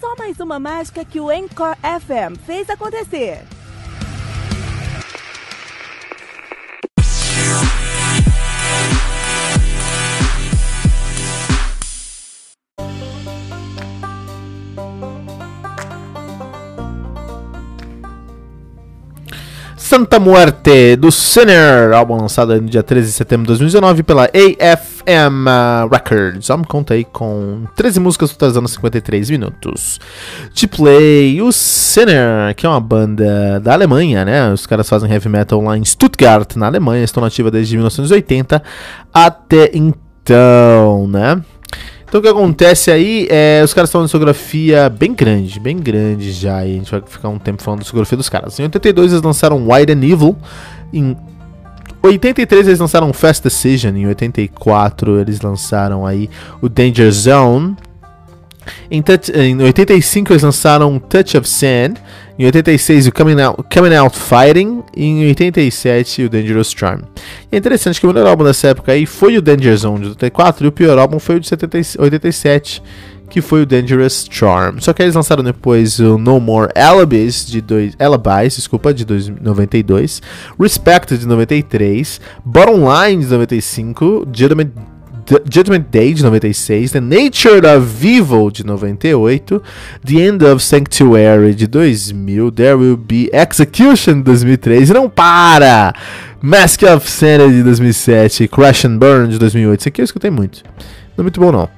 Só mais uma mágica que o Encore FM fez acontecer. Santa Muerte do Sinner, álbum lançado no dia 13 de setembro de 2019 pela AFM Records. Álbum conta aí com 13 músicas totalizando 53 minutos. De play, o Sinner, que é uma banda da Alemanha, né? Os caras fazem heavy metal lá em Stuttgart, na Alemanha, estão nativa desde 1980 até então, né? Então o que acontece aí é. Os caras estão uma discografia bem grande, bem grande já. E a gente vai ficar um tempo falando da discografia dos caras. Em 82 eles lançaram Wide and Evil. Em 83 eles lançaram Fast Decision. Em 84 eles lançaram aí o Danger Zone. Em, em 85 eles lançaram Touch of Sand. Em 86 o Coming Out, Coming Out Fighting. E em 87 o Dangerous Charm. E é interessante que o melhor álbum dessa época aí foi o Danger Zone de 84 e o pior álbum foi o de 70, 87 que foi o Dangerous Charm. Só que eles lançaram depois o No More Alibis de dois, Alibis, desculpa, de dois, 92, Respect de 93, Bottom Line de 95, Judgment Judgment Day de 96, The Nature of Evil de 98, The End of Sanctuary de 2000, There Will Be Execution de 2003 e não para! Mask of Sanity de 2007, Crash and Burn de 2008. Isso aqui eu escutei muito. Não é muito bom não.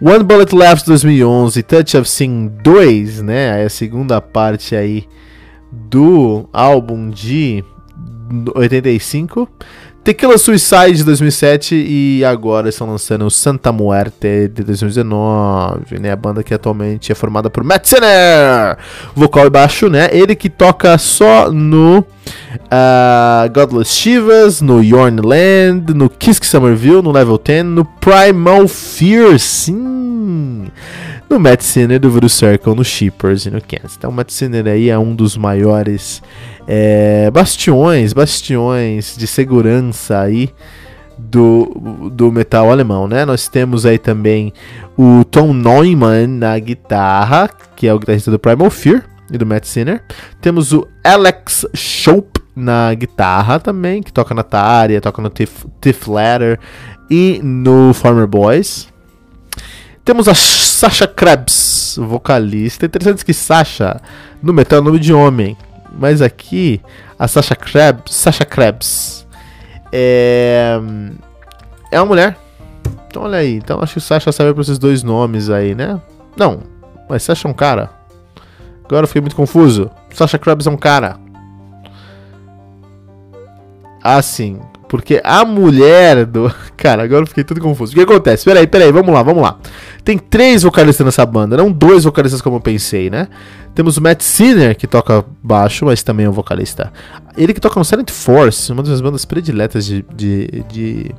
One Bullet Left de 2011, Touch of Sin 2, né? É a segunda parte aí do álbum de 85. Tequila Suicide de 2007 e agora estão lançando o Santa Muerte de 2019, né? A banda que atualmente é formada por Matt Sinner, vocal e baixo, né? Ele que toca só no uh, Godless Shivas, no Yorn Land, no Kiss Somerville, no Level 10, no Primal Fear, sim! No Matt Sinner do Voodoo Circle, no Shippers e no Kansas. Então o Matt Sinner aí é um dos maiores é, bastiões, bastiões de segurança aí do, do metal alemão, né? Nós temos aí também o Tom Neumann na guitarra, que é o guitarrista do Primal Fear e do Matt Sinner. Temos o Alex Schopp na guitarra também, que toca na Tária, toca no Tiff Ladder e no Farmer Boys. Temos a Sasha Krebs, vocalista. Interessante que Sasha no metal é nome de homem. Mas aqui, a Sasha Krebs, Sasha Krebs é, é uma mulher. Então olha aí. Então acho que o Sasha serve para esses dois nomes aí, né? Não, mas Sasha é um cara. Agora eu fiquei muito confuso. Sasha Krebs é um cara. Ah, sim. Porque a mulher do. Cara, agora eu fiquei tudo confuso. O que acontece? Peraí, peraí, vamos lá, vamos lá. Tem três vocalistas nessa banda, não dois vocalistas como eu pensei, né? Temos o Matt Sinner, que toca baixo, mas também é um vocalista. Ele que toca no Silent Force, uma das minhas bandas prediletas de, de, de,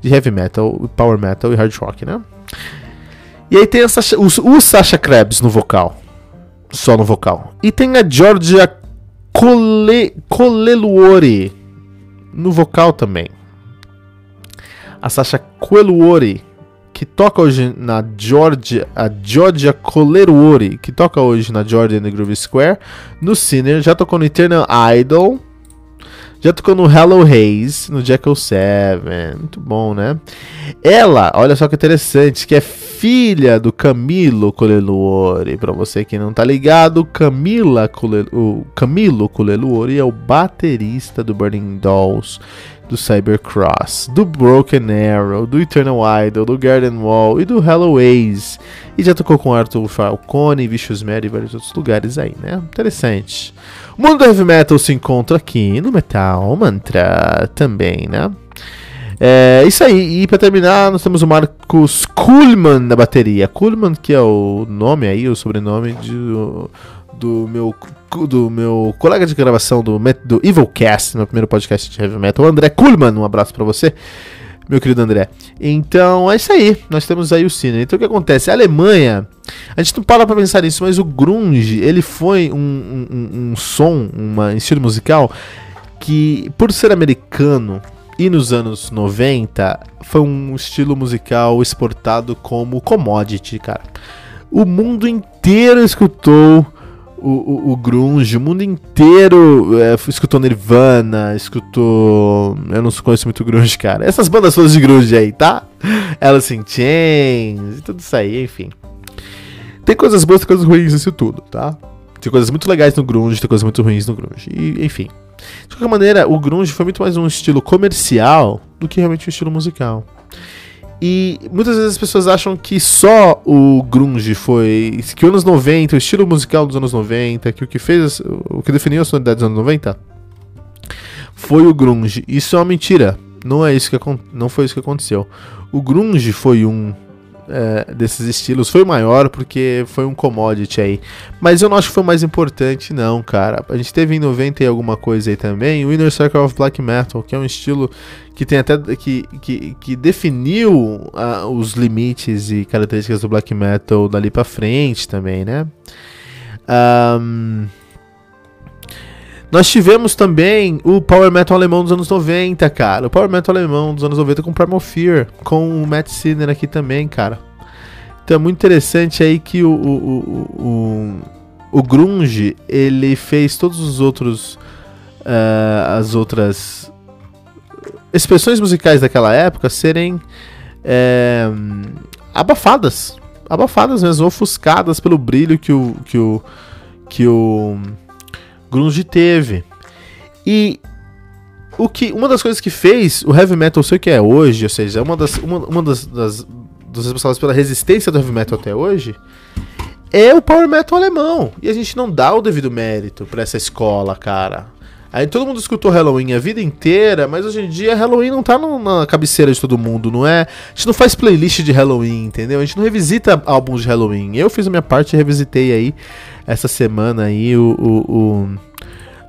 de heavy metal, power metal e hard rock, né? E aí tem essa, o, o Sasha Krebs no vocal. Só no vocal. E tem a Georgia Cole, Coleluori no vocal também. A Sasha Coeluori, que toca hoje na Georgia, a Georgia Coleruori, que toca hoje na Georgia the Groove Square, no Sinner, já tocou no Eternal Idol, Já tocou no Hello Haze, no Jackal 7. Muito bom, né? Ela, olha só que interessante, que é filha do Camilo Coleluori. Pra você que não tá ligado, Camila Cole, o Camilo Coleluori é o baterista do Burning Dolls, do Cybercross, do Broken Arrow, do Eternal Idol, do Garden Wall e do Hello Haze. E já tocou com Arthur Falcone, Vicious Mary e vários outros lugares aí, né? Interessante. Mundo do heavy metal se encontra aqui no Metal Mantra também, né? É isso aí. E para terminar, nós temos o Marcos Kuhlmann na bateria. Kuhlmann, que é o nome aí, o sobrenome de, do meu do meu colega de gravação do, do Evilcast, meu primeiro podcast de heavy metal, André Kuhlmann. Um abraço para você, meu querido André. Então é isso aí. Nós temos aí o Cine. Então o que acontece? A Alemanha a gente não para pra pensar nisso, mas o grunge, ele foi um, um, um som, um estilo musical que, por ser americano e nos anos 90, foi um estilo musical exportado como commodity, cara. O mundo inteiro escutou o, o, o, grunge, o mundo inteiro é, escutou Nirvana, escutou. Eu não conheço muito grunge, cara. Essas bandas todas de grunge aí, tá? Alice in Chains e tudo isso aí, enfim. Tem coisas boas e coisas ruins nisso tudo, tá? Tem coisas muito legais no grunge, tem coisas muito ruins no grunge. E, enfim. De qualquer maneira, o grunge foi muito mais um estilo comercial do que realmente um estilo musical. E muitas vezes as pessoas acham que só o grunge foi. que os anos 90, o estilo musical dos anos 90, que o que fez. o que definiu a sonoridade dos anos 90 foi o grunge. Isso é uma mentira. Não é isso que não foi isso que aconteceu. O grunge foi um é, desses estilos foi maior porque foi um commodity aí. Mas eu não acho que foi o mais importante, não, cara. A gente teve em 90 e alguma coisa aí também, o Inner Circle of Black Metal, que é um estilo que tem até que, que, que definiu uh, os limites e características do black metal dali para frente também, né? Um, nós tivemos também o Power Metal alemão dos anos 90, cara. O Power Metal alemão dos anos 90 com Primal Fear, com o Matt Sinner aqui também, cara. Então é muito interessante aí que o, o, o, o, Grunge, ele fez todos os outros... Uh, as outras expressões musicais daquela época serem é, abafadas. Abafadas mesmo, ofuscadas pelo brilho que o, que o, que o grunge teve. E o que uma das coisas que fez o heavy metal ser o que é hoje, ou seja, uma das uma, uma das, das dos responsáveis pela resistência do heavy metal até hoje, é o power metal alemão. E a gente não dá o devido mérito para essa escola, cara. Aí todo mundo escutou Halloween a vida inteira, mas hoje em dia Halloween não tá no, na cabeceira de todo mundo, não é? A gente não faz playlist de Halloween, entendeu? A gente não revisita álbuns de Halloween. Eu fiz a minha parte e revisitei aí essa semana aí o, o,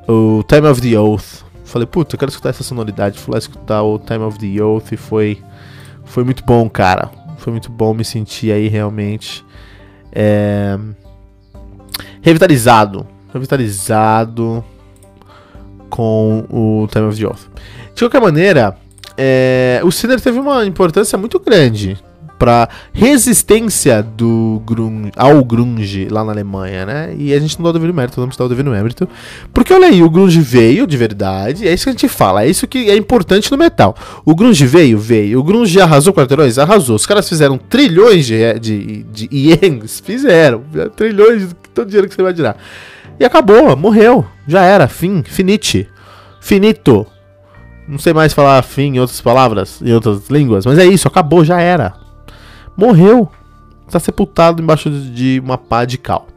o, o Time of the Oath. Falei, puta, eu quero escutar essa sonoridade. Fui lá escutar o Time of the Oath e foi, foi muito bom, cara. Foi muito bom me sentir aí realmente é, revitalizado. Revitalizado com o Time of the Oath. De qualquer maneira, é, o Sinner teve uma importância muito grande para resistência do grunge, ao grunge lá na Alemanha, né? E a gente não dá o devido mérito, não está o devido mérito. Porque olha aí, o grunge veio de verdade, é isso que a gente fala, é isso que é importante no metal. O grunge veio, veio. O grunge arrasou quarteirões? Arrasou. Os caras fizeram trilhões de, de, de ienes, fizeram. Trilhões de todo dinheiro que você vai tirar. E acabou, morreu. Já era, fim, finite. Finito. Não sei mais falar fim em outras palavras, em outras línguas, mas é isso, acabou, já era morreu. Está sepultado embaixo de uma pá de cal.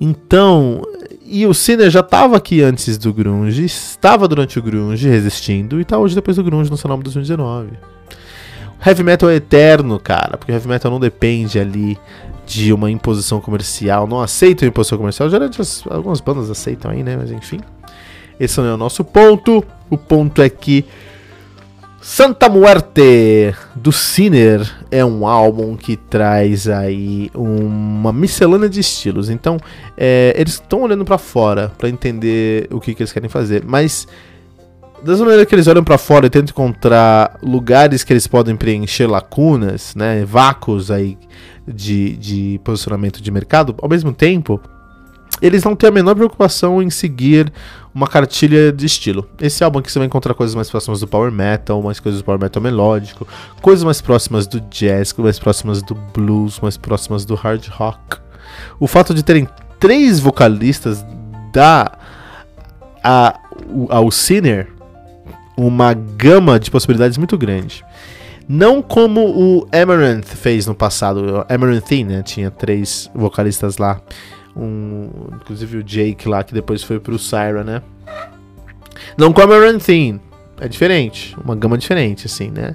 Então, e o Sinner já estava aqui antes do Grunge, estava durante o Grunge resistindo e está hoje depois do Grunge no seu nome 2019. O heavy metal é eterno, cara, porque heavy metal não depende ali de uma imposição comercial, não aceita imposição comercial. Geralmente algumas bandas aceitam aí, né? Mas enfim. Esse não é o nosso ponto. O ponto é que Santa Muerte do Sinner é um álbum que traz aí uma miscelânea de estilos. Então, é, eles estão olhando para fora para entender o que, que, eles querem fazer, mas da maneira que eles olham para fora e tentam encontrar lugares que eles podem preencher lacunas, né, vácuos aí de, de posicionamento de mercado, ao mesmo tempo, eles não têm a menor preocupação em seguir uma cartilha de estilo. Esse álbum aqui você vai encontrar coisas mais próximas do power metal, mais coisas do power metal melódico, coisas mais próximas do jazz, mais próximas do blues, mais próximas do hard rock. O fato de terem três vocalistas dá a, ao Sinner uma gama de possibilidades muito grande. Não como o Amaranth fez no passado. Amaranthine, né? Tinha três vocalistas lá. Um, inclusive o Jake lá, que depois foi pro Syra, né? Não como o Amaranthine. É diferente. Uma gama diferente, assim, né?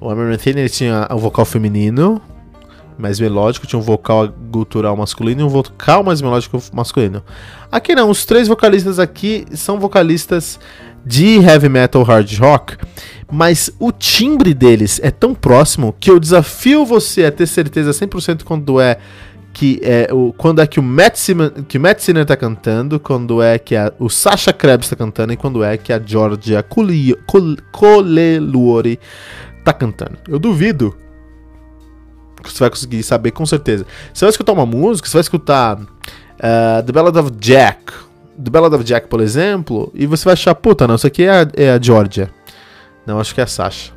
O Amaranthine ele tinha o vocal feminino, mais melódico, tinha um vocal gutural masculino e um vocal mais melódico masculino. Aqui não, os três vocalistas aqui são vocalistas de heavy metal hard rock, mas o timbre deles é tão próximo que eu desafio você a ter certeza 100% quando é que é o quando é que o Matt Sinner, que Matt Sinner tá cantando, quando é que a, o Sasha Krebs tá cantando e quando é que a Georgia Coleluori tá cantando. Eu duvido que você vai conseguir saber com certeza. Você vai escutar uma música, você vai escutar uh, The Ballad of Jack, The Ballad of Jack, por exemplo, e você vai achar, puta, não, isso aqui é a, é a Georgia. Não, acho que é a Sasha.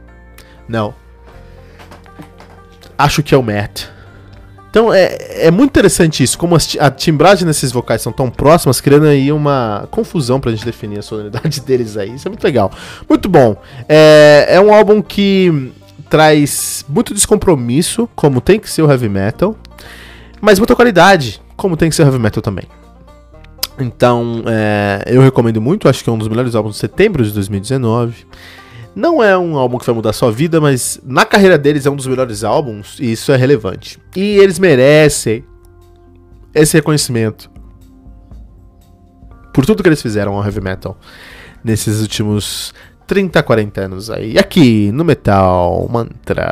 Não. Acho que é o Matt. Então é, é muito interessante isso, como a timbragem desses vocais são tão próximas, criando aí uma confusão pra gente definir a sonoridade deles aí. Isso é muito legal. Muito bom. É, é um álbum que traz muito descompromisso, como tem que ser o heavy metal, mas muita qualidade, como tem que ser o heavy metal também. Então, é, eu recomendo muito, acho que é um dos melhores álbuns de setembro de 2019. Não é um álbum que vai mudar sua vida, mas na carreira deles é um dos melhores álbuns e isso é relevante. E eles merecem esse reconhecimento por tudo que eles fizeram ao heavy metal nesses últimos 30, 40 anos aí. Aqui no Metal Mantra.